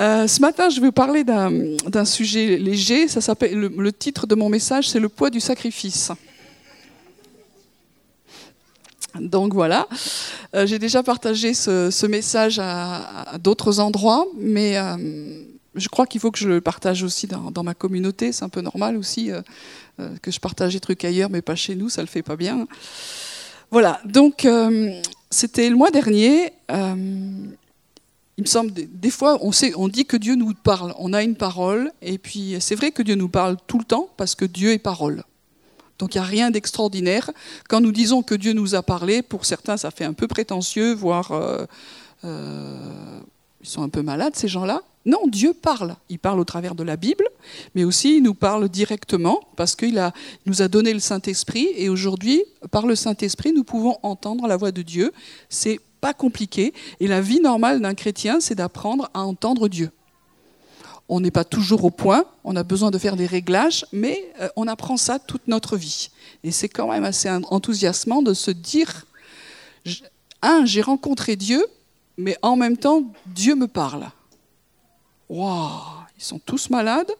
Euh, ce matin, je vais vous parler d'un sujet léger. Ça s'appelle le, titre de mon message, c'est le poids du sacrifice. Donc voilà, euh, j'ai déjà partagé ce, message à, d'autres endroits, mais euh, je crois qu'il faut que je le partage aussi dans, ma communauté. C'est un peu normal aussi que je partage des trucs ailleurs, mais pas chez nous, ça le fait pas bien. Voilà, donc c'était le mois dernier. Il me semble, des, fois, on, dit que Dieu nous parle. On a une parole, et puis c'est vrai que Dieu nous parle tout le temps, parce que Dieu est parole. Donc il n'y a rien d'extraordinaire. Quand nous disons que Dieu nous a parlé, pour certains ça fait un peu prétentieux, voire euh, euh, ils sont un peu malades ces gens-là. Non, Dieu parle. Il parle au travers de la Bible, mais aussi il nous parle directement parce qu'il nous a donné le Saint-Esprit et aujourd'hui, par le Saint-Esprit, nous pouvons entendre la voix de Dieu. C'est pas compliqué et la vie normale d'un chrétien, c'est d'apprendre à entendre Dieu. On n'est pas toujours au point, on a besoin de faire des réglages, mais euh, on apprend ça toute notre vie. Et c'est quand même assez enthousiasmant de se dire, un, j'ai rencontré Dieu, mais en même temps, Dieu me parle. Waouh, ils sont tous malades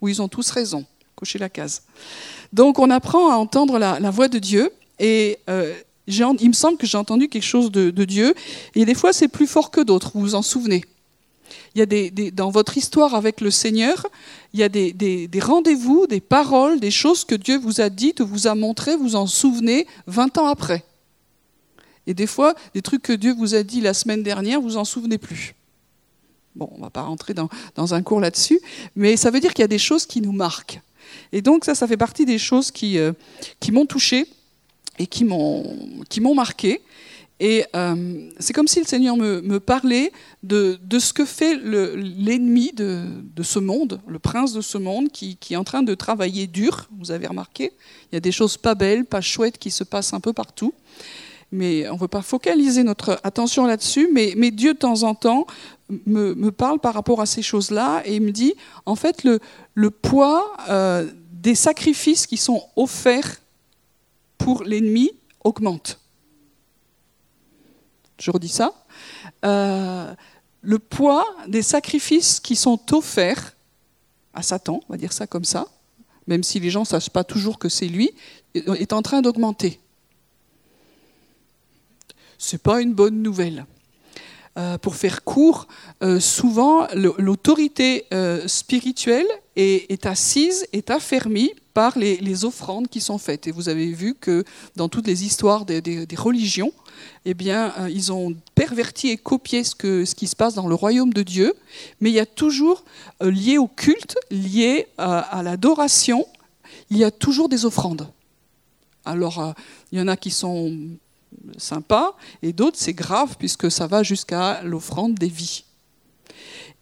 ou ils ont tous raison? Cochez la case. Donc on apprend à entendre la, voix de Dieu et euh, il me semble que j'ai entendu quelque chose de, Dieu et des fois c'est plus fort que d'autres, vous vous en souvenez. Il y a des, dans votre histoire avec le Seigneur, il y a des, des rendez-vous, des paroles, des choses que Dieu vous a dites, vous a montrées, vous en souvenez 20 ans après. Et des fois, des trucs que Dieu vous a dit la semaine dernière, vous en souvenez plus. Bon, on ne va pas rentrer dans, dans un cours là-dessus, mais ça veut dire qu'il y a des choses qui nous marquent. Et donc ça, ça fait partie des choses qui, euh, qui m'ont touché et qui m'ont marqué. Et euh, c'est comme si le Seigneur me, me parlait de, de, ce que fait l'ennemi de, de, ce monde, le prince de ce monde, qui, qui, est en train de travailler dur. Vous avez remarqué, il y a des choses pas belles, pas chouettes qui se passent un peu partout. Mais on ne veut pas focaliser notre attention là-dessus. Mais, mais, Dieu, de temps en temps, me, me, parle par rapport à ces choses-là et me dit, en fait, le, le poids euh, des sacrifices qui sont offerts pour l'ennemi augmente. Je redis ça. Euh, le poids des sacrifices qui sont offerts à Satan, on va dire ça comme ça, même si les gens ne savent pas toujours que c'est lui, est en train d'augmenter. Ce n'est pas une bonne nouvelle. Euh, pour faire court, euh, souvent l'autorité spirituelle est, assise, est affermie par les, offrandes qui sont faites. Et vous avez vu que dans toutes les histoires des, religions, eh bien, euh, ils ont perverti et copié ce, que, ce qui se passe dans le royaume de Dieu, mais il y a toujours, euh, lié au culte, lié à, à l'adoration, il y a toujours des offrandes. Alors, euh, il y en a qui sont sympas, et d'autres, c'est grave, puisque ça va jusqu'à l'offrande des vies.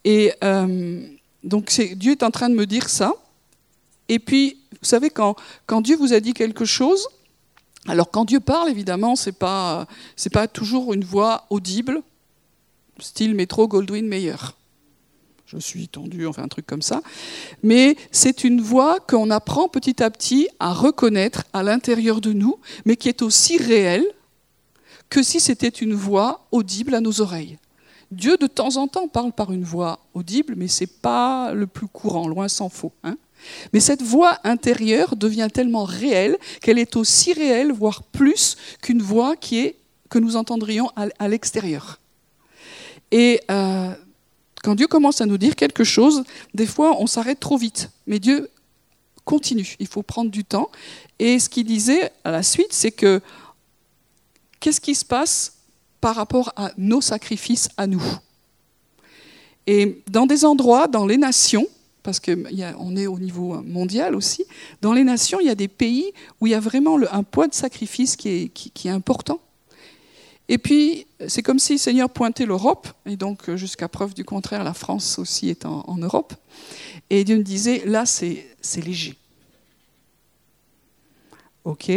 Et euh, donc, Dieu est en train de me dire ça. Et puis, vous savez, quand, Dieu vous a dit quelque chose, alors quand Dieu parle, évidemment, ce n'est pas, pas toujours une voix audible, style métro Goldwyn Mayer. Je suis tendu, enfin un truc comme ça. Mais c'est une voix qu'on apprend petit à petit à reconnaître à l'intérieur de nous, mais qui est aussi réelle que si c'était une voix audible à nos oreilles. Dieu, de temps en temps, parle par une voix audible, mais ce n'est pas le plus courant, loin s'en faut. Hein mais cette voix intérieure devient tellement réelle qu'elle est aussi réelle, voire plus, qu'une voix qui est, que nous entendrions à, l'extérieur. Et euh, quand Dieu commence à nous dire quelque chose, des fois on s'arrête trop vite. Mais Dieu continue, il faut prendre du temps. Et ce qu'il disait à la suite, c'est que qu'est-ce qui se passe par rapport à nos sacrifices à nous Et dans des endroits, dans les nations, parce qu'on est au niveau mondial aussi, dans les nations, il y a des pays où il y a vraiment un poids de sacrifice qui est, important. Et puis, c'est comme si le Seigneur pointait l'Europe, et donc jusqu'à preuve du contraire, la France aussi est en, en Europe. Et Dieu me disait, là, c'est léger. Ok,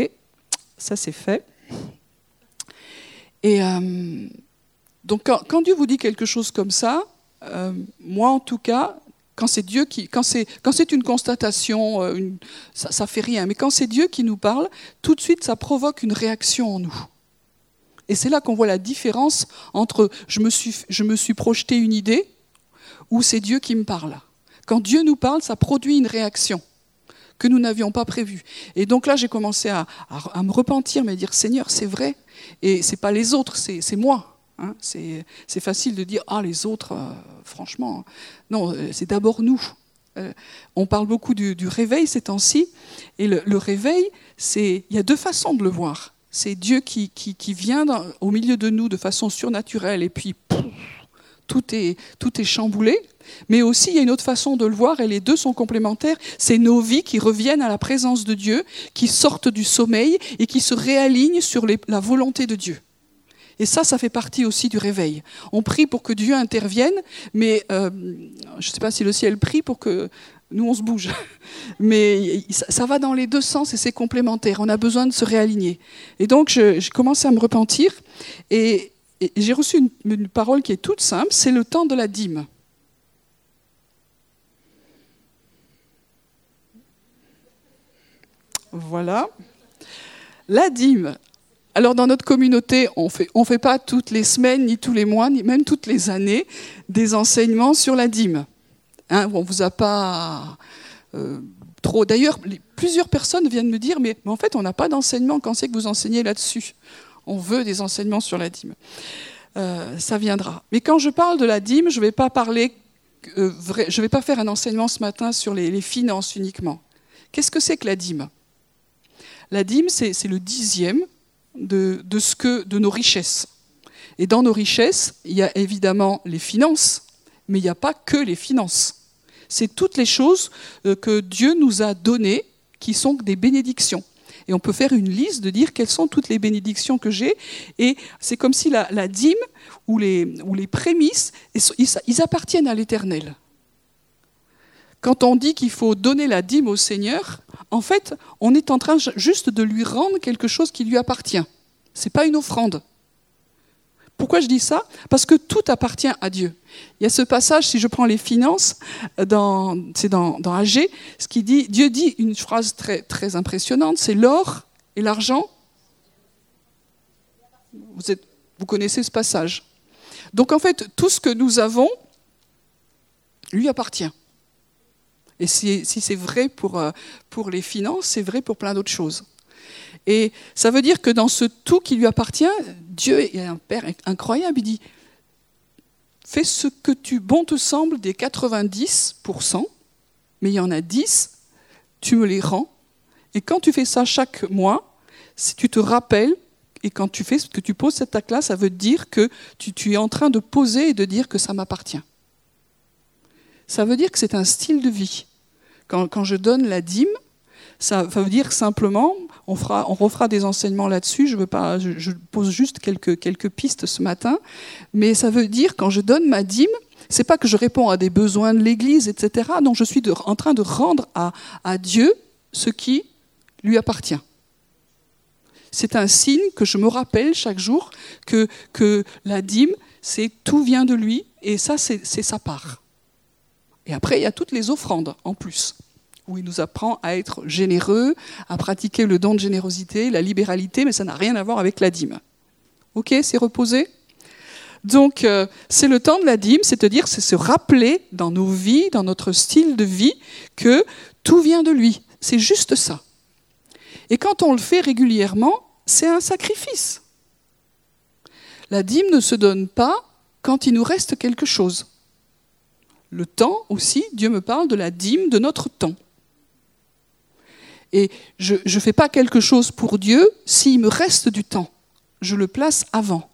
ça c'est fait. Et euh, donc, quand, Dieu vous dit quelque chose comme ça, euh, moi en tout cas, quand c'est Dieu qui, quand c'est, une constatation, euh, ça, ça fait rien. Mais quand c'est Dieu qui nous parle, tout de suite, ça provoque une réaction en nous. Et c'est là qu'on voit la différence entre je me suis projeté une idée ou c'est Dieu qui me parle. Quand Dieu nous parle, ça produit une réaction que nous n'avions pas prévue. Et donc là, j'ai commencé à, me repentir, mais à dire Seigneur, c'est vrai. Et c'est pas les autres, c'est moi. Hein. c'est facile de dire ah les autres, euh, franchement, non, euh, c'est d'abord nous. Euh, on parle beaucoup du, réveil ces temps-ci, et le, réveil, c'est il y a deux façons de le voir. C'est Dieu qui, qui, vient au milieu de nous de façon surnaturelle, et puis tout est, tout est chamboulé. Mais aussi, il y a une autre façon de le voir, et les deux sont complémentaires. C'est nos vies qui reviennent à la présence de Dieu, qui sortent du sommeil et qui se réalignent sur la volonté de Dieu. Et ça, ça fait partie aussi du réveil. On prie pour que Dieu intervienne, mais euh, je ne sais pas si le ciel prie pour que nous, on se bouge. Mais ça, va dans les deux sens et c'est complémentaire. On a besoin de se réaligner. Et donc, j'ai commencé à me repentir et, j'ai reçu une parole qui est toute simple, c'est le temps de la dîme. Voilà. La dîme. Alors dans notre communauté, on fait, ne fait pas toutes les semaines, ni tous les mois, ni même toutes les années des enseignements sur la dîme. Hein, on vous a pas euh, trop. D'ailleurs, plusieurs personnes viennent me dire, mais, en fait, on n'a pas d'enseignement. Quand c'est que vous enseignez là-dessus? On veut des enseignements sur la dîme. Euh, ça viendra. Mais quand je parle de la dîme, je ne vais pas parler, euh, je vais pas faire un enseignement ce matin sur les finances uniquement. Qu'est-ce que c'est que la dîme? La dîme, c'est le dixième de, nos richesses. Et dans nos richesses, il y a évidemment les finances, mais il n'y a pas que les finances. C'est toutes les choses euh, que Dieu nous a données qui sont des bénédictions. Et on peut faire une liste de dire quelles sont toutes les bénédictions que j'ai. Et c'est comme si la, dîme ou les, ou les prémices, ils appartiennent à l'Éternel. Quand on dit qu'il faut donner la dîme au Seigneur, en fait, on est en train juste de lui rendre quelque chose qui lui appartient. Ce n'est pas une offrande. Pourquoi je dis ça? Parce que tout appartient à Dieu. Il y a ce passage, si je prends les finances, c'est dans, dans AG, ce qui dit, Dieu dit une phrase très, impressionnante, c'est l'or et l'argent. Vous connaissez ce passage. Donc en fait, tout ce que nous avons lui appartient. Et si, c'est vrai pour, euh, pour les finances, c'est vrai pour plein d'autres choses. Et ça veut dire que dans ce tout qui lui appartient, Dieu est un Père incroyable. Il dit Fais ce que tu bon te semble des 90%, mais il y en a 10, tu me les rends. Et quand tu fais ça chaque mois, si tu te rappelles, et quand tu fais ce que tu poses cette acte-là, ça veut dire que tu, tu es en train de poser et de dire que ça m'appartient. Ça veut dire que c'est un style de vie. Quand, je donne la dîme, ça veut dire simplement, on, fera, on refera des enseignements là-dessus, je, je, pose juste quelques, pistes ce matin, mais ça veut dire quand je donne ma dîme, c'est pas que je réponds à des besoins de l'Église, etc. Non, je suis en train de rendre à, Dieu ce qui lui appartient. C'est un signe que je me rappelle chaque jour que la dîme, c'est tout vient de lui et ça, c'est sa part. Et après, il y a toutes les offrandes en plus, où il nous apprend à être généreux, à pratiquer le don de générosité, la libéralité, mais ça n'a rien à voir avec la dîme. Ok, c'est reposé donc, euh, c'est le temps de la dîme, c'est-à-dire c'est se rappeler dans nos vies, dans notre style de vie, que tout vient de lui. C'est juste ça. Et quand on le fait régulièrement, c'est un sacrifice. La dîme ne se donne pas quand il nous reste quelque chose le temps aussi, Dieu me parle de la dîme de notre temps. Et je ne fais pas quelque chose pour Dieu s'il me reste du temps. Je le place avant.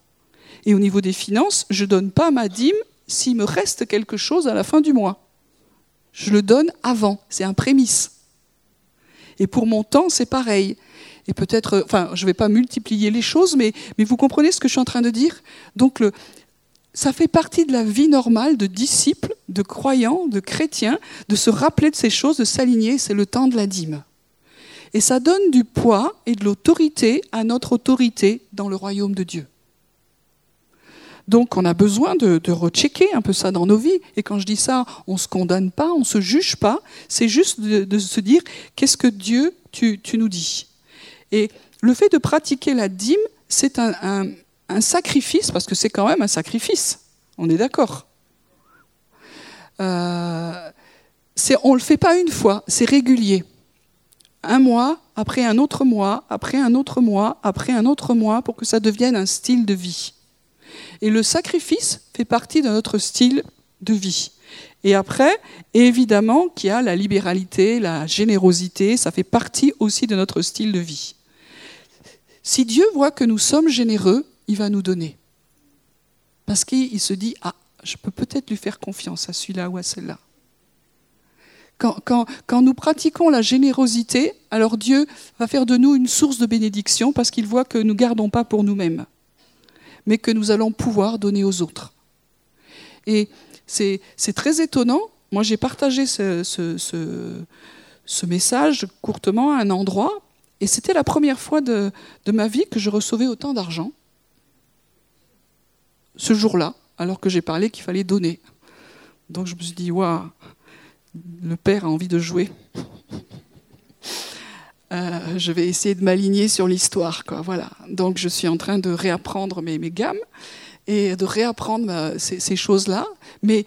Et au niveau des finances, je ne donne pas ma dîme s'il me reste quelque chose à la fin du mois. Je le donne avant. C'est un prémisse. Et pour mon temps, c'est pareil. Et peut-être, enfin, je ne vais pas multiplier les choses, mais, vous comprenez ce que je suis en train de dire? Donc, ça fait partie de la vie normale de disciples, de croyants, de chrétiens, de se rappeler de ces choses, de s'aligner, c'est le temps de la dîme. Et ça donne du poids et de l'autorité à notre autorité dans le royaume de Dieu. Donc on a besoin de, rechecker un peu ça dans nos vies. Et quand je dis ça, on ne se condamne pas, on ne se juge pas, c'est juste de, se dire qu'est-ce que Dieu, tu, nous dis? Et le fait de pratiquer la dîme, c'est un, sacrifice, parce que c'est quand même un sacrifice, on est d'accord. Euh, on ne le fait pas une fois, c'est régulier. Un mois, après un autre mois, après un autre mois, après un autre mois, pour que ça devienne un style de vie. Et le sacrifice fait partie de notre style de vie. Et après, évidemment qu'il y a la libéralité, la générosité, ça fait partie aussi de notre style de vie. Si Dieu voit que nous sommes généreux, il va nous donner. Parce qu'il se dit, ah, je peux peut-être lui faire confiance à celui-là ou à celle-là. Quand, nous pratiquons la générosité, alors Dieu va faire de nous une source de bénédiction parce qu'il voit que nous ne gardons pas pour nous-mêmes, mais que nous allons pouvoir donner aux autres. Et c'est très étonnant. Moi, j'ai partagé ce, ce, message courtement à un endroit, et c'était la première fois de, ma vie que je recevais autant d'argent. Ce jour-là, alors que j'ai parlé qu'il fallait donner. Donc je me suis dit, waouh, le père a envie de jouer. Euh, je vais essayer de m'aligner sur l'histoire. Voilà. Donc je suis en train de réapprendre mes, mes gammes et de réapprendre euh, ces, choses-là. Mais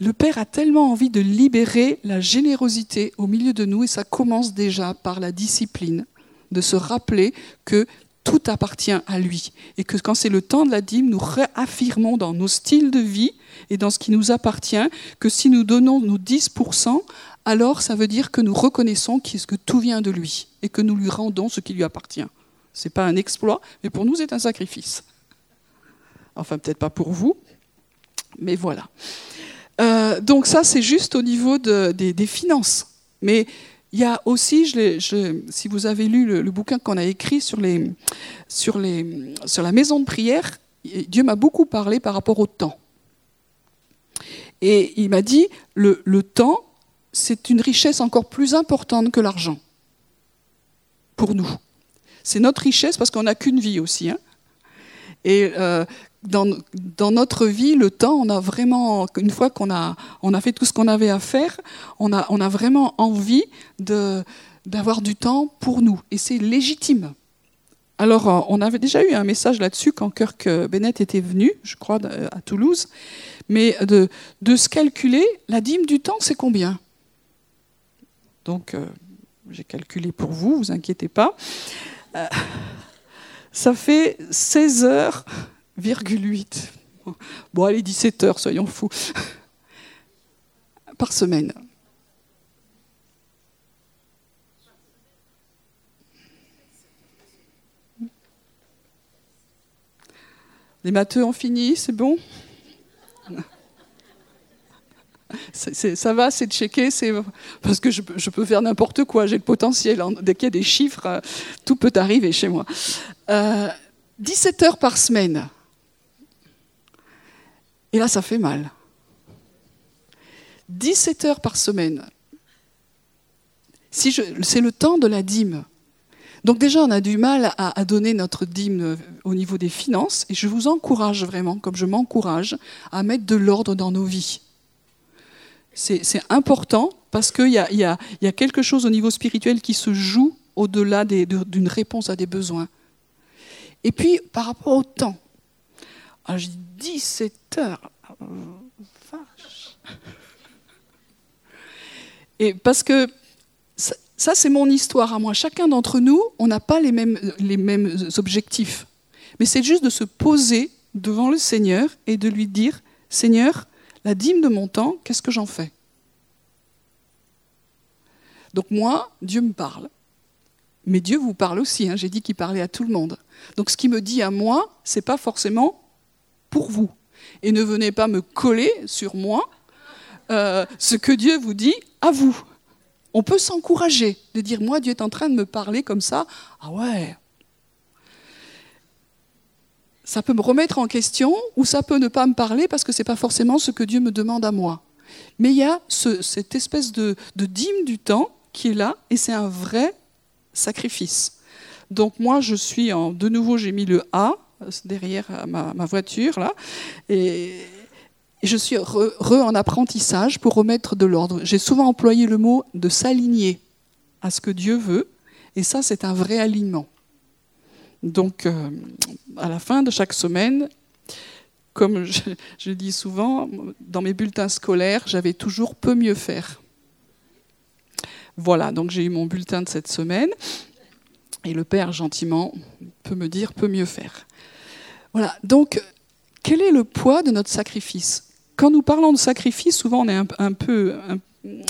le Père a tellement envie de libérer la générosité au milieu de nous, et ça commence déjà par la discipline, de se rappeler que tout appartient à lui. Et que quand c'est le temps de la dîme, nous réaffirmons dans nos styles de vie et dans ce qui nous appartient que si nous donnons nos 10%, alors ça veut dire que nous reconnaissons que tout vient de lui et que nous lui rendons ce qui lui appartient. Ce n'est pas un exploit, mais pour nous c'est un sacrifice. Enfin, peut-être pas pour vous, mais voilà. Euh, donc ça, c'est juste au niveau des, finances. Mais il y a aussi, si vous avez lu le, bouquin qu'on a écrit sur, la maison de prière, Dieu m'a beaucoup parlé par rapport au temps. Et il m'a dit, le, temps, c'est une richesse encore plus importante que l'argent, pour nous. C'est notre richesse parce qu'on n'a qu'une vie aussi. Hein. Euh, dans, notre vie, le temps, on a vraiment, une fois qu'on a, on a fait tout ce qu'on avait à faire, on a, on a vraiment envie d'avoir du temps pour nous. Et c'est légitime. Alors, euh, on avait déjà eu un message là-dessus quand Kirk Bennett était venu, je crois, à Toulouse. Mais de, de se calculer, la dîme du temps, c'est combien? Donc, euh, j'ai calculé pour vous, vous inquiétez pas. Euh, ça fait 16 heures 8. Bon, allez, 17 heures, soyons fous. Par semaine. Les matheux ont fini, c'est bon? Ça va, c'est checké, c'est parce que je, peux faire n'importe quoi, j'ai le potentiel. Dès qu'il y a des chiffres, euh, tout peut arriver chez moi. 17 euh, heures par semaine. Et là, ça fait mal. 17 heures par semaine. C'est le temps de la dîme. Donc déjà, on a du mal à, donner notre dîme euh, au niveau des finances, et je vous encourage vraiment, comme je m'encourage, à mettre de l'ordre dans nos vies. C'est important parce qu'il y, a, quelque chose au niveau spirituel qui se joue au-delà d'une réponse à des besoins. Et puis, par rapport au temps, je dis 17 heures. Vache. Et parce que ça, c'est mon histoire à moi. Chacun d'entre nous, on n'a pas les mêmes, les mêmes objectifs. Mais c'est juste de se poser devant le Seigneur et de lui dire, Seigneur, la dîme de mon temps, qu'est-ce que j'en fais? Donc moi, Dieu me parle. Mais Dieu vous parle aussi. Hein. J'ai dit qu'il parlait à tout le monde. Donc ce qu'il me dit à moi, c'est pas forcément pour vous. Et ne venez pas me coller sur moi euh, ce que Dieu vous dit à vous. On peut s'encourager de dire moi Dieu est en train de me parler comme ça. Ah ouais. Ça peut me remettre en question ou ça peut ne pas me parler parce que ce n'est pas forcément ce que Dieu me demande à moi. Mais il y a cette espèce de, de dîme du temps qui est là et c'est un vrai sacrifice. Donc moi je suis en de nouveau j'ai mis le A derrière ma, voiture, là. Et, je suis re, en apprentissage pour remettre de l'ordre. J'ai souvent employé le mot de s'aligner à ce que Dieu veut, et ça, c'est un vrai alignement. Donc, euh, à la fin de chaque semaine, comme je, dis souvent, dans mes bulletins scolaires, j'avais toujours peu mieux faire. Voilà, donc j'ai eu mon bulletin de cette semaine. Et le Père, gentiment, peut me dire peut mieux faire. Voilà, donc quel est le poids de notre sacrifice? Quand nous parlons de sacrifice, souvent on est un, peu,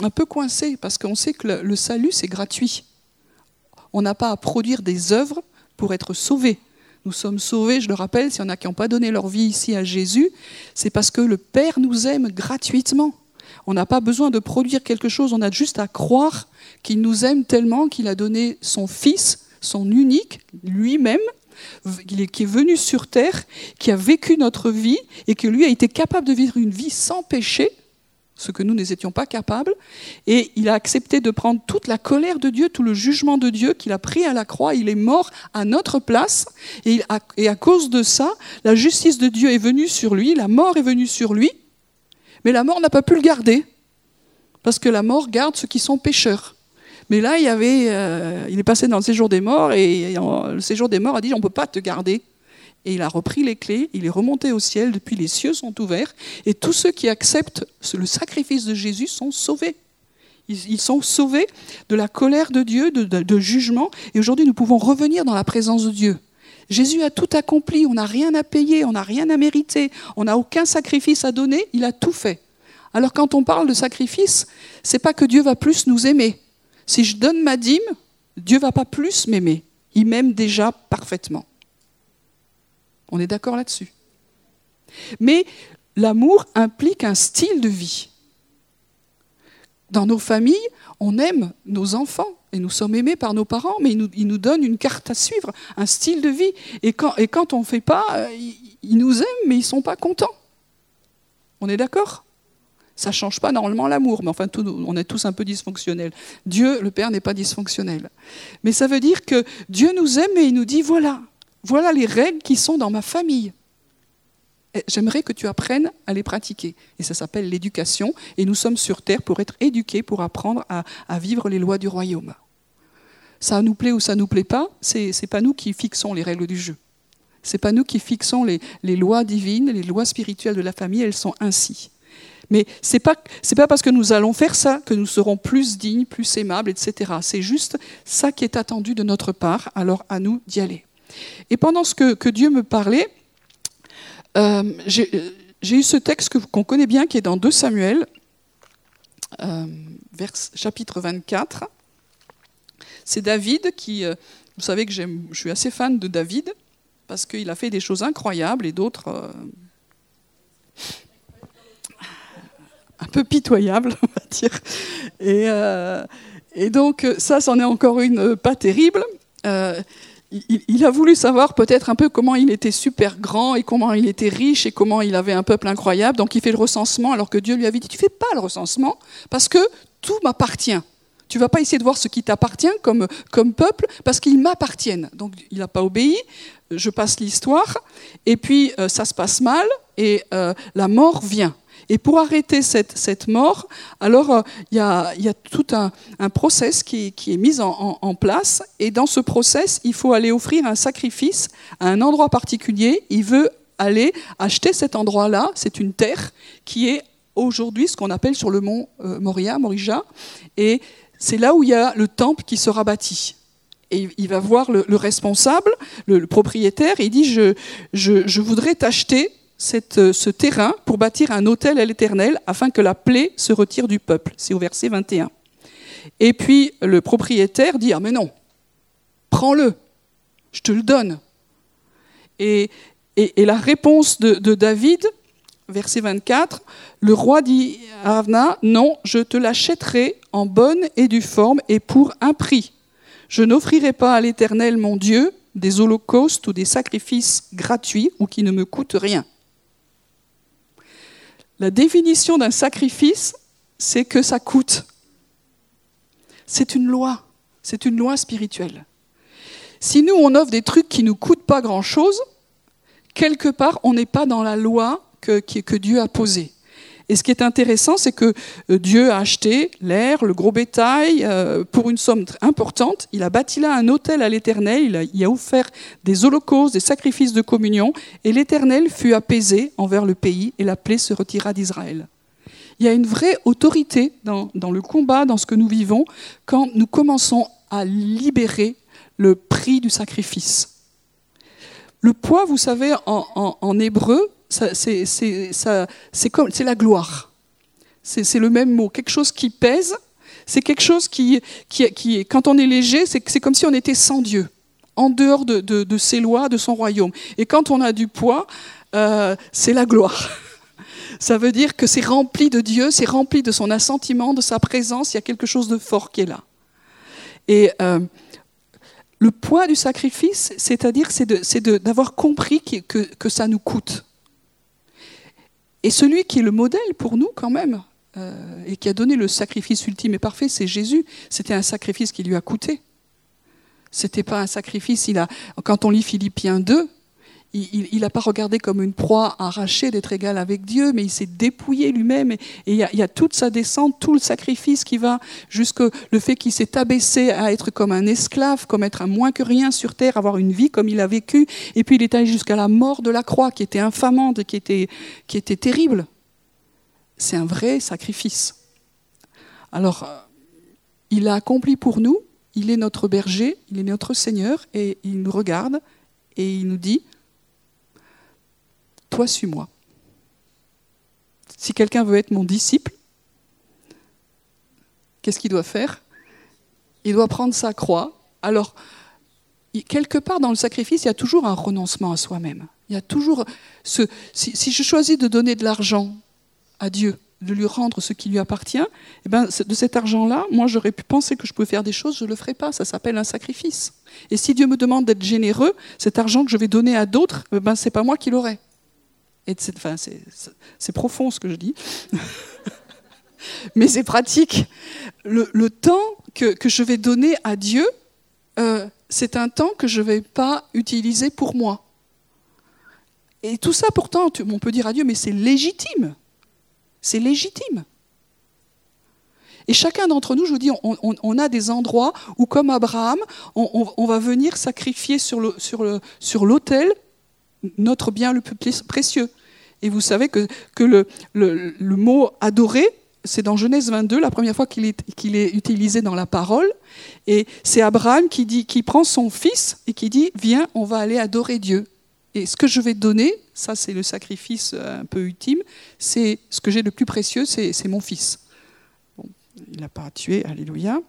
un, peu coincé parce qu'on sait que le, salut, c'est gratuit. On n'a pas à produire des œuvres pour être sauvé. Nous sommes sauvés, je le rappelle, s'il y en a qui n'ont pas donné leur vie ici à Jésus, c'est parce que le Père nous aime gratuitement. On n'a pas besoin de produire quelque chose, on a juste à croire qu'il nous aime tellement qu'il a donné son Fils son unique, lui-même, qui est venu sur terre, qui a vécu notre vie et qui lui a été capable de vivre une vie sans péché, ce que nous n'étions pas capables, et il a accepté de prendre toute la colère de Dieu, tout le jugement de Dieu qu'il a pris à la croix, il est mort à notre place, et, et à cause de ça, la justice de Dieu est venue sur lui, la mort est venue sur lui, mais la mort n'a pas pu le garder, parce que la mort garde ceux qui sont pécheurs. Mais là, il, avait, euh, il est passé dans le séjour des morts et le séjour des morts a dit on ne peut pas te garder. Et il a repris les clés, il est remonté au ciel, depuis les cieux sont ouverts, et tous ceux qui acceptent le sacrifice de Jésus sont sauvés. Ils, sont sauvés de la colère de Dieu, de, de jugement, et aujourd'hui nous pouvons revenir dans la présence de Dieu. Jésus a tout accompli, on n'a rien à payer, on n'a rien à mériter, on n'a aucun sacrifice à donner, il a tout fait. Alors quand on parle de sacrifice, c'est pas que Dieu va plus nous aimer, si je donne ma dîme, Dieu va pas plus m'aimer. Il m'aime déjà parfaitement. On est d'accord là-dessus. Mais l'amour implique un style de vie. Dans nos familles, on aime nos enfants et nous sommes aimés par nos parents, mais ils nous, donnent une carte à suivre, un style de vie. Et quand, et quand on ne fait pas, euh, ils nous aiment, mais ils ne sont pas contents. On est d'accord? Ça ne change pas normalement l'amour, mais enfin, on est tous un peu dysfonctionnels. Dieu, le Père, n'est pas dysfonctionnel. Mais ça veut dire que Dieu nous aime et il nous dit, voilà, voilà les règles qui sont dans ma famille. J'aimerais que tu apprennes à les pratiquer. Et ça s'appelle l'éducation. Et nous sommes sur Terre pour être éduqués, pour apprendre à, vivre les lois du royaume. Ça nous plaît ou ça nous plaît pas, c'est n'est pas nous qui fixons les règles du jeu. C'est pas nous qui fixons les lois divines, les lois spirituelles de la famille, elles sont ainsi. Mais ce n'est pas, pas parce que nous allons faire ça que nous serons plus dignes, plus aimables, etc. C'est juste ça qui est attendu de notre part, alors à nous d'y aller. Et pendant ce que, Dieu me parlait, euh, j'ai eu ce texte qu'on connaît bien qui est dans 2 Samuel, euh, chapitre 24. C'est David qui, euh, vous savez que je suis assez fan de David, parce qu'il a fait des choses incroyables et d'autres peu pitoyable, on va dire. Et, euh, et donc, ça, c'en est encore une euh, pas terrible. Euh, il, a voulu savoir peut-être un peu comment il était super grand et comment il était riche et comment il avait un peuple incroyable. Donc il fait le recensement alors que Dieu lui avait dit tu fais pas le recensement parce que tout m'appartient. Tu vas pas essayer de voir ce qui t'appartient comme, comme peuple parce qu'ils m'appartiennent. Donc il n'a pas obéi. Je passe l'histoire et puis ça se passe mal et la mort vient. Et pour arrêter cette, mort, alors euh, il y, a, tout un, process qui, est mis en, place. Et dans ce process, il faut aller offrir un sacrifice à un endroit particulier. Il veut aller acheter cet endroit-là. C'est une terre qui est aujourd'hui ce qu'on appelle sur le mont euh, Moria, Morija. Et c'est là où il y a le temple qui sera bâti. Et il va voir le, responsable, le, propriétaire, et il dit, je, je voudrais t'acheter euh, ce terrain pour bâtir un hôtel à l'Éternel afin que la plaie se retire du peuple. C'est au verset 21. Et puis le propriétaire dit, ah mais non, prends-le, je te le donne. Et, la réponse de, de, David, verset 24, le roi dit à Avna, non, je te l'achèterai en bonne et due forme et pour un prix. Je n'offrirai pas à l'Éternel mon Dieu des holocaustes ou des sacrifices gratuits ou qui ne me coûtent rien. La définition d'un sacrifice, c'est que ça coûte. C'est une loi, c'est une loi spirituelle. Si nous, on offre des trucs qui ne nous coûtent pas grand-chose, quelque part, on n'est pas dans la loi que, que Dieu a posée. Et ce qui est intéressant, c'est que euh, Dieu a acheté l'air, le gros bétail, euh, pour une somme importante. Il a bâti là un hôtel à l'Éternel, il a, offert des holocaustes, des sacrifices de communion, et l'Éternel fut apaisé envers le pays, et la plaie se retira d'Israël. Il y a une vraie autorité dans, le combat, dans ce que nous vivons, quand nous commençons à libérer le prix du sacrifice. Le poids, vous savez, en, hébreu, c'est la gloire. C'est le même mot. Quelque chose qui pèse, c'est quelque chose qui, quand on est léger, c'est comme si on était sans Dieu, en dehors de, ses lois, de son royaume. Et quand on a du poids, euh, c'est la gloire. Ça veut dire que c'est rempli de Dieu, c'est rempli de son assentiment, de sa présence, il y a quelque chose de fort qui est là. Et euh, le poids du sacrifice, c'est-à-dire c'est d'avoir compris que, ça nous coûte. Et celui qui est le modèle pour nous quand même, euh, et qui a donné le sacrifice ultime et parfait, c'est Jésus. C'était un sacrifice qui lui a coûté. C'était pas un sacrifice. Quand on lit Philippiens 2, il n'a pas regardé comme une proie arrachée d'être égal avec Dieu, mais il s'est dépouillé lui-même. Et il y, a, toute sa descente, tout le sacrifice qui va jusque le fait qu'il s'est abaissé à être comme un esclave, comme être un moins que rien sur terre, avoir une vie comme il a vécu. Et puis il est allé jusqu'à la mort de la croix, qui était infamante, qui était, qui était terrible. C'est un vrai sacrifice. Alors, euh, il a accompli pour nous, il est notre berger, il est notre Seigneur, et il nous regarde et il nous dit, toi suis-moi. Si quelqu'un veut être mon disciple, qu'est-ce qu'il doit faire? Il doit prendre sa croix. Alors, quelque part dans le sacrifice, il y a toujours un renoncement à soi-même. Il y a toujours ce, si, je choisis de donner de l'argent à Dieu, de lui rendre ce qui lui appartient, eh ben, de cet argent-là, moi j'aurais pu penser que je pouvais faire des choses, je ne le ferai pas. Ça s'appelle un sacrifice. Et si Dieu me demande d'être généreux, cet argent que je vais donner à d'autres, eh ben, ce n'est pas moi qui l'aurai c'est profond ce que je dis, mais c'est pratique. Le, temps que, je vais donner à Dieu, euh, c'est un temps que je ne vais pas utiliser pour moi. Et tout ça, pourtant, on peut dire à Dieu, mais c'est légitime. C'est légitime. Et chacun d'entre nous, je vous dis, on, a des endroits où, comme Abraham, on, va venir sacrifier sur l'autel sur notre bien le plus précieux. Et vous savez que, le, mot adorer, c'est dans Genèse 22, la première fois qu'il est, utilisé dans la parole. Et c'est Abraham qui, dit, qui prend son fils et qui dit, viens, on va aller adorer Dieu. Et ce que je vais donner, ça c'est le sacrifice euh, un peu ultime, c'est ce que j'ai de plus précieux, c'est, mon fils. il n'a pas tué, alléluia.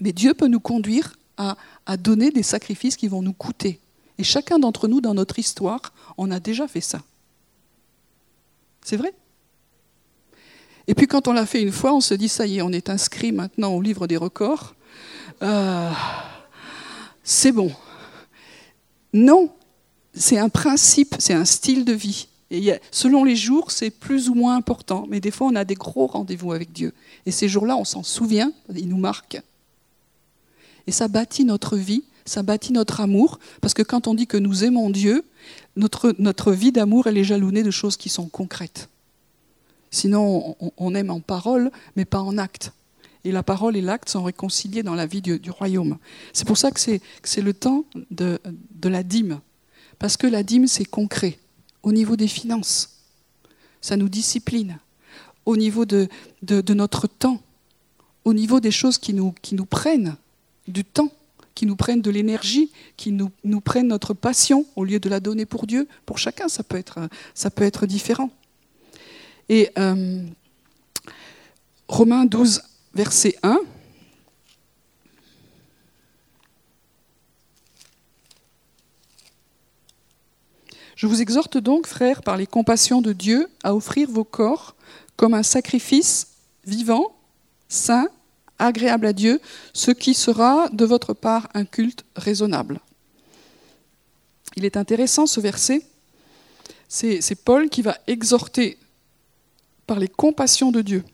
Mais Dieu peut nous conduire à donner des sacrifices qui vont nous coûter. Et chacun d'entre nous, dans notre histoire, on a déjà fait ça. C'est vrai? Et puis quand on l'a fait une fois, on se dit, ça y est, on est inscrit maintenant au livre des records. Euh, c'est bon. Non, c'est un principe, c'est un style de vie. Et selon les jours, c'est plus ou moins important. Mais des fois, on a des gros rendez-vous avec Dieu. Et ces jours-là, on s'en souvient, ils nous marquent. Et ça bâtit notre vie, ça bâtit notre amour, parce que quand on dit que nous aimons Dieu, notre, notre vie d'amour, elle est jalonnée de choses qui sont concrètes. Sinon, on, aime en parole, mais pas en acte. Et la parole et l'acte sont réconciliés dans la vie du, royaume. C'est pour ça que c'est le temps de, de la dîme. Parce que la dîme, c'est concret. Au niveau des finances, ça nous discipline. Au niveau de, de, de notre temps, au niveau des choses qui nous, qui nous prennent du temps qui nous prennent de l'énergie, qui nous, prennent notre passion au lieu de la donner pour Dieu. Pour chacun, ça peut être, ça peut être différent. Et euh, Romains 12, verset 1. Je vous exhorte donc, frères, par les compassions de Dieu, à offrir vos corps comme un sacrifice vivant, saint, agréable à Dieu, ce qui sera de votre part un culte raisonnable. Il est intéressant ce verset. C'est Paul qui va exhorter par les compassions de Dieu.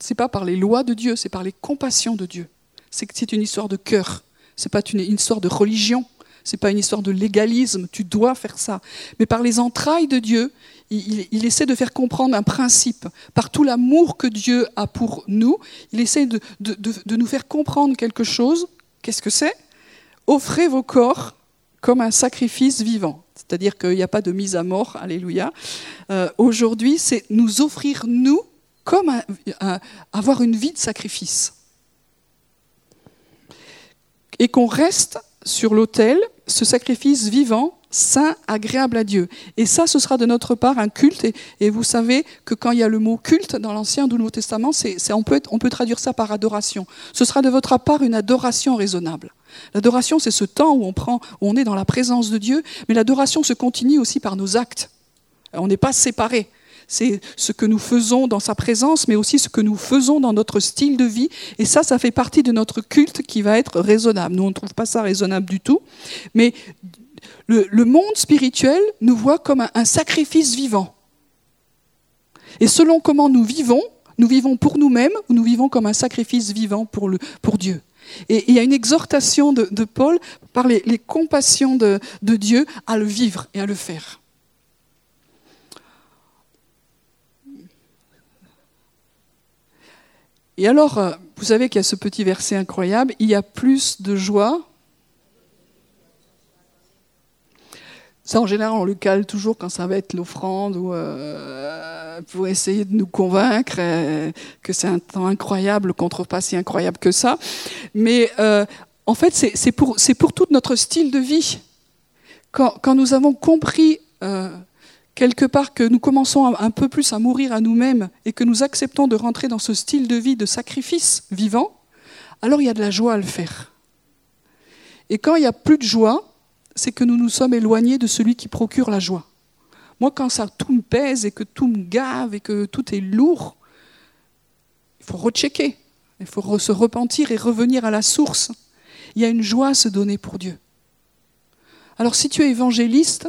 Ce n'est pas par les lois de Dieu, c'est par les compassions de Dieu. C'est une histoire de cœur. Ce n'est pas une, histoire de religion. Ce n'est pas une histoire de légalisme. Tu dois faire ça. Mais par les entrailles de Dieu, il, essaie de faire comprendre un principe. Par tout l'amour que Dieu a pour nous, il essaie de, de nous faire comprendre quelque chose. Qu'est-ce que c'est? Offrez vos corps comme un sacrifice vivant. C'est-à-dire qu'il n'y a pas de mise à mort, alléluia. Euh, aujourd'hui, c'est nous offrir, nous, comme avoir une vie de sacrifice. Et qu'on reste sur l'autel, ce sacrifice vivant, saint, agréable à Dieu. Et ça, ce sera de notre part un culte. Et, vous savez que quand il y a le mot culte dans l'Ancien ou le Nouveau Testament, on, peut, on peut traduire ça par adoration. Ce sera de votre part une adoration raisonnable. L'adoration, c'est ce temps où on, prend, où on est dans la présence de Dieu, mais l'adoration se continue aussi par nos actes. On n'est pas séparés. C'est ce que nous faisons dans sa présence, mais aussi ce que nous faisons dans notre style de vie. Et ça, ça fait partie de notre culte qui va être raisonnable. Nous, on ne trouve pas ça raisonnable du tout. Mais le, monde spirituel nous voit comme un, sacrifice vivant. Et selon comment nous vivons, nous vivons pour nous-mêmes ou nous vivons comme un sacrifice vivant pour, Dieu. Et il y a une exhortation de, Paul par les, compassions de, Dieu à le vivre et à le faire. Et alors, euh, vous savez qu'il y a ce petit verset incroyable, il y a plus de joie Ça, en général, on le cale toujours quand ça va être l'offrande ou euh, pour essayer de nous convaincre euh, que c'est un temps incroyable, contre pas si incroyable que ça. Mais en fait, c'est pour, pour tout notre style de vie. Quand, quand nous avons compris quelque part que nous commençons un, peu plus à mourir à nous-mêmes et que nous acceptons de rentrer dans ce style de vie de sacrifice vivant, alors il y a de la joie à le faire. Et quand il n'y a plus de joie, c'est que nous nous sommes éloignés de celui qui procure la joie. Moi, quand ça tout me pèse et que tout me gave et que tout est lourd, il faut rechecker, il faut se repentir et revenir à la source. Il y a une joie à se donner pour Dieu. Alors si tu es évangéliste,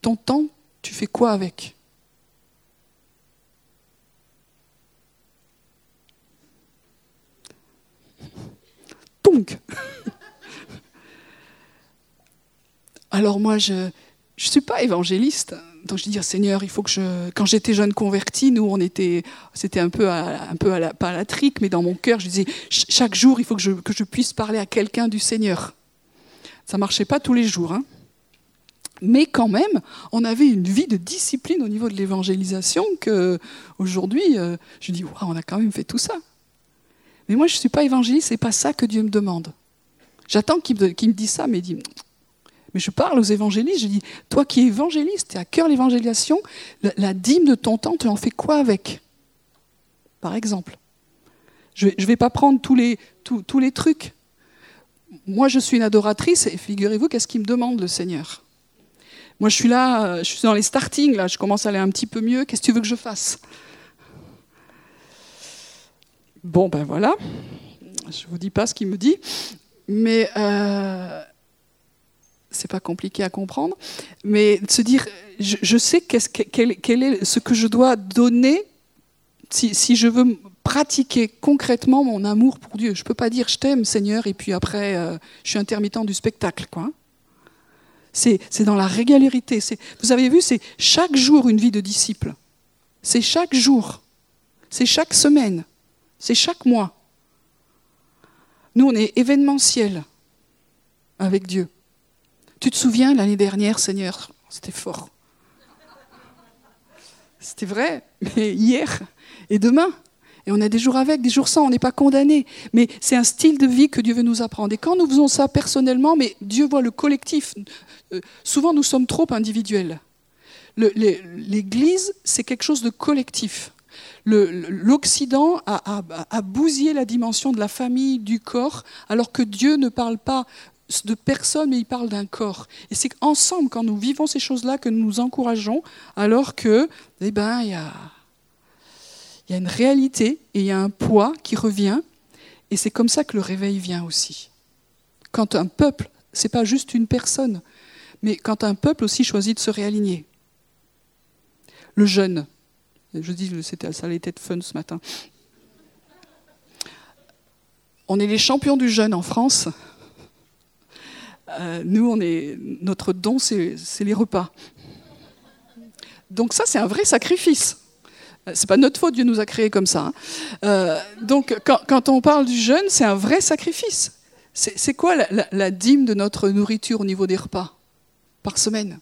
ton temps, tu fais quoi avec? Donc Alors moi, je ne suis pas évangéliste. Donc je dis, Seigneur, il faut que je... Quand j'étais jeune converti, nous, on était... C'était un peu, à, la, pas à la trique, mais dans mon cœur, je disais, chaque jour, il faut que je, puisse parler à quelqu'un du Seigneur. Ça marchait pas tous les jours. Hein. Mais quand même, on avait une vie de discipline au niveau de l'évangélisation que aujourd'hui, euh, je dis, on a quand même fait tout ça. Mais moi, je ne suis pas évangéliste, c'est pas ça que Dieu me demande. J'attends qu'il me, dise ça, mais il dit, mais je parle aux évangélistes, je dis, toi qui es évangéliste, tu es à cœur l'évangélisation, la, dîme de ton temps, tu en fais quoi avec? Par exemple. Je ne vais pas prendre tous les, tous, les trucs. Moi, je suis une adoratrice, et figurez-vous, qu'est-ce qu'il me demande le Seigneur? Moi, je suis là, euh, je suis dans les starting, là, je commence à aller un petit peu mieux, qu'est-ce que tu veux que je fasse? Bon, ben voilà, je ne vous dis pas ce qu'il me dit, mais... Euh, c'est pas compliqué à comprendre, mais de se dire, je, sais quel, est ce que je dois donner si, je veux pratiquer concrètement mon amour pour Dieu. Je ne peux pas dire je t'aime Seigneur et puis après euh, je suis intermittent du spectacle. quoi. C'est dans la régularité. Vous avez vu, c'est chaque jour une vie de disciple. C'est chaque jour. C'est chaque semaine. C'est chaque mois. Nous, on est événementiel avec Dieu. Tu te souviens l'année dernière, Seigneur C'était fort. C'était vrai, mais hier et demain. Et on a des jours avec, des jours sans, on n'est pas condamné. Mais c'est un style de vie que Dieu veut nous apprendre. Et quand nous faisons ça personnellement, mais Dieu voit le collectif. Euh, souvent, nous sommes trop individuels. L'Église, c'est quelque chose de collectif. L'Occident a, bousillé la dimension de la famille, du corps, alors que Dieu ne parle pas de personne, mais il parle d'un corps. Et c'est ensemble, quand nous vivons ces choses-là, que nous nous encourageons, alors que, eh ben, il y a, y a une réalité et il y a un poids qui revient. Et c'est comme ça que le réveil vient aussi. Quand un peuple, c'est pas juste une personne, mais quand un peuple aussi choisit de se réaligner. Le jeûne. Je dis, ça allait être fun ce matin. On est les champions du jeûne en France. Euh, nous, on est, notre don, c'est les repas. Donc ça, c'est un vrai sacrifice. C'est pas notre faute, Dieu nous a créés comme ça. Hein. Euh, donc quand, on parle du jeûne, c'est un vrai sacrifice. C'est quoi la, dîme de notre nourriture au niveau des repas par semaine?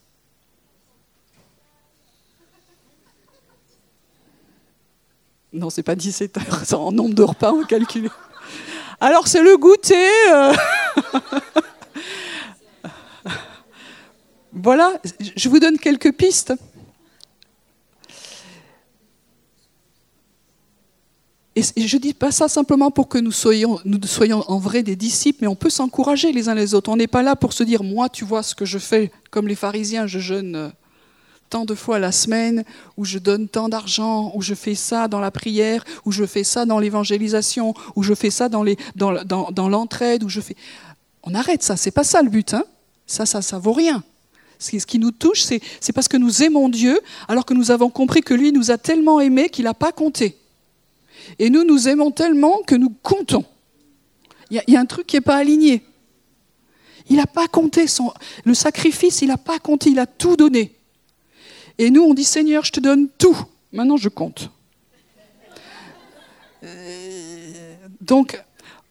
Non, c'est pas 17 heures, c'est en nombre de repas, on calcule. Alors c'est le goûter. Euh. voilà, je vous donne quelques pistes. Et je ne dis pas ça simplement pour que nous soyons, nous soyons en vrai des disciples, mais on peut s'encourager les uns les autres. On n'est pas là pour se dire, moi, tu vois ce que je fais, comme les pharisiens, je jeûne euh, tant de fois la semaine, ou je donne tant d'argent, ou je fais ça dans la prière, ou je fais ça dans l'évangélisation, ou je fais ça dans, les, dans, dans, dans l'entraide, ou je fais... On arrête ça, c'est pas ça le but. Hein ça, ça, ça vaut rien. Ce qui nous touche, c'est, c'est parce que nous aimons Dieu, alors que nous avons compris que lui nous a tellement aimés qu'il n'a pas compté. Et nous, nous aimons tellement que nous comptons. Il y, a un truc qui n'est pas aligné. Il n'a pas compté son, le sacrifice, il n'a pas compté, il a tout donné. Et nous, on dit Seigneur, je te donne tout. Maintenant, je compte. Euh, donc,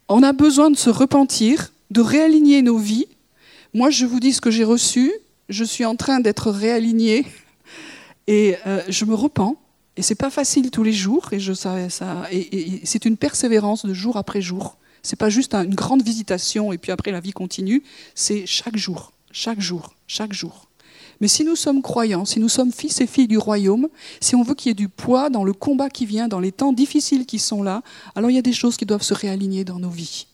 on a besoin de se repentir, de réaligner nos vies. Moi, je vous dis ce que j'ai reçu. Je suis en train d'être réaligné et euh, je me repens. Et c'est pas facile tous les jours, et, je, ça, ça, et, c'est une persévérance de jour après jour. C'est pas juste une grande visitation et puis après la vie continue. C'est chaque jour, chaque jour, chaque jour. Mais si nous sommes croyants, si nous sommes fils et filles du royaume, si on veut qu'il y ait du poids dans le combat qui vient, dans les temps difficiles qui sont là, alors il y a des choses qui doivent se réaligner dans nos vies.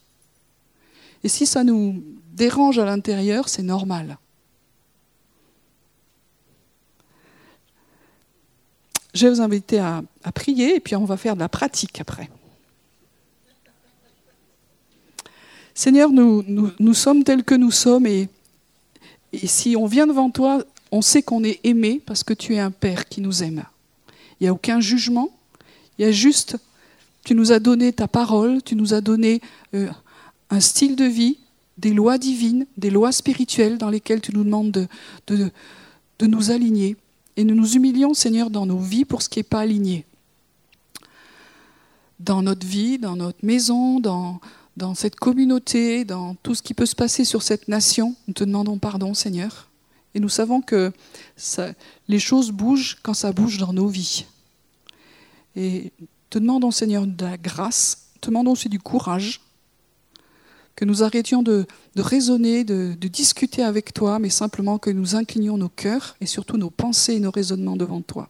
Et si ça nous dérange à l'intérieur, c'est normal. Je vais vous inviter à, prier et puis on va faire de la pratique après. Seigneur, nous, sommes tels que nous sommes et, si on vient devant toi, on sait qu'on est aimé parce que tu es un Père qui nous aime. Il n'y a aucun jugement, il y a juste, tu nous as donné ta parole, tu nous as donné euh, un style de vie, des lois divines, des lois spirituelles dans lesquelles tu nous demandes de, de, de nous aligner. Et nous nous humilions, Seigneur, dans nos vies pour ce qui n'est pas aligné. Dans notre vie, dans notre maison, dans, dans cette communauté, dans tout ce qui peut se passer sur cette nation, nous te demandons pardon, Seigneur. Et nous savons que les choses bougent quand ça bouge dans nos vies. Et te demandons, Seigneur, de la grâce, te demandons aussi du courage que nous arrêtions de, raisonner, de, discuter avec toi, mais simplement que nous inclinions nos cœurs et surtout nos pensées et nos raisonnements devant toi.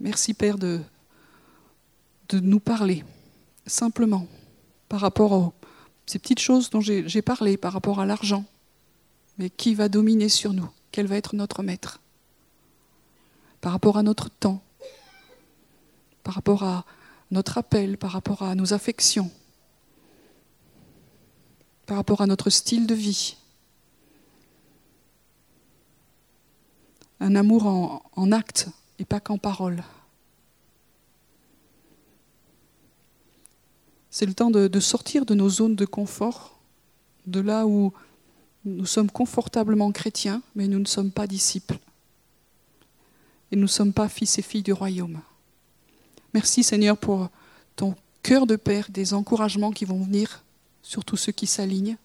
Merci Père de, de nous parler simplement par rapport à ces petites choses dont j'ai parlé, par rapport à l'argent. Mais qui va dominer sur nous? Quel va être notre maître? Par rapport à notre temps? Par rapport à, notre appel, par rapport à nos affections, par rapport à notre style de vie. Un amour en, acte et pas qu'en parole. C'est le temps de, de, sortir de nos zones de confort, de là où nous sommes confortablement chrétiens, mais nous ne sommes pas disciples. Et nous ne sommes pas fils et filles du royaume. Merci Seigneur pour ton cœur de Père, des encouragements qui vont venir sur tous ceux qui s'alignent.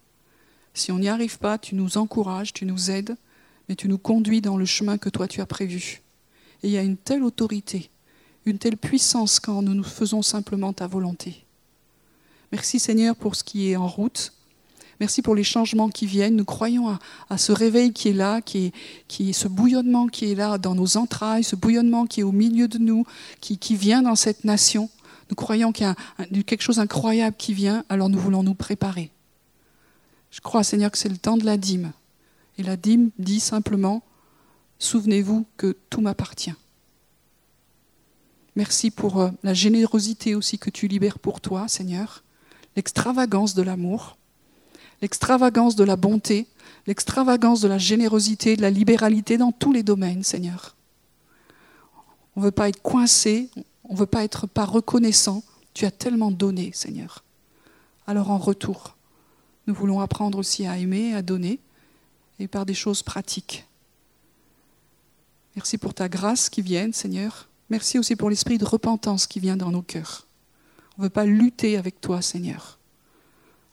Si on n'y arrive pas, tu nous encourages, tu nous aides, mais tu nous conduis dans le chemin que toi tu as prévu. Et il y a une telle autorité, une telle puissance quand nous nous faisons simplement ta volonté. Merci Seigneur pour ce qui est en route. Merci pour les changements qui viennent. Nous croyons à, ce réveil qui est là, qui est, ce bouillonnement qui est là dans nos entrailles, ce bouillonnement qui est au milieu de nous, qui, vient dans cette nation. Nous croyons qu'il y a quelque chose d'incroyable qui vient, alors nous voulons nous préparer. Je crois, Seigneur, que c'est le temps de la dîme. Et la dîme dit simplement, souvenez-vous que tout m'appartient. Merci pour euh, la générosité aussi que tu libères pour toi, Seigneur, l'extravagance de l'amour l'extravagance de la bonté, l'extravagance de la générosité, de la libéralité dans tous les domaines, Seigneur. On ne veut pas être coincé, on ne veut pas être pas reconnaissant. Tu as tellement donné, Seigneur. Alors en retour, nous voulons apprendre aussi à aimer, à donner, et par des choses pratiques. Merci pour ta grâce qui vient, Seigneur. Merci aussi pour l'esprit de repentance qui vient dans nos cœurs. On ne veut pas lutter avec toi, Seigneur.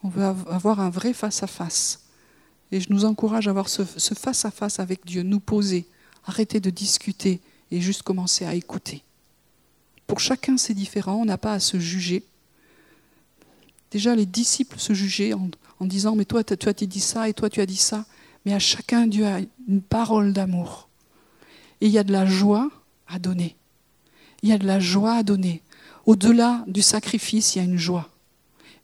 On veut avoir un vrai face-à-face. Et je nous encourage à avoir ce face-à-face avec Dieu, nous poser, arrêter de discuter et juste commencer à écouter. Pour chacun, c'est différent, on n'a pas à se juger. Déjà, les disciples se jugeaient en, disant, mais toi, tu as dit ça et toi, tu as dit ça. Mais à chacun, Dieu a une parole d'amour. Et il y a de la joie à donner. Il y a de la joie à donner. Au-delà du sacrifice, il y a une joie.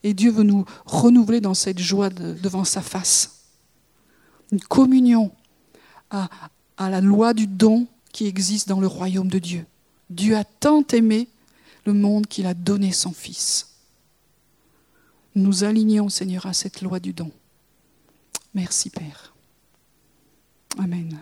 Et Dieu veut nous renouveler dans cette joie devant sa face. Une communion à, à la loi du don qui existe dans le royaume de Dieu. Dieu a tant aimé le monde qu'il a donné son Fils. Nous alignons, Seigneur, à cette loi du don. Merci, Père. Amen.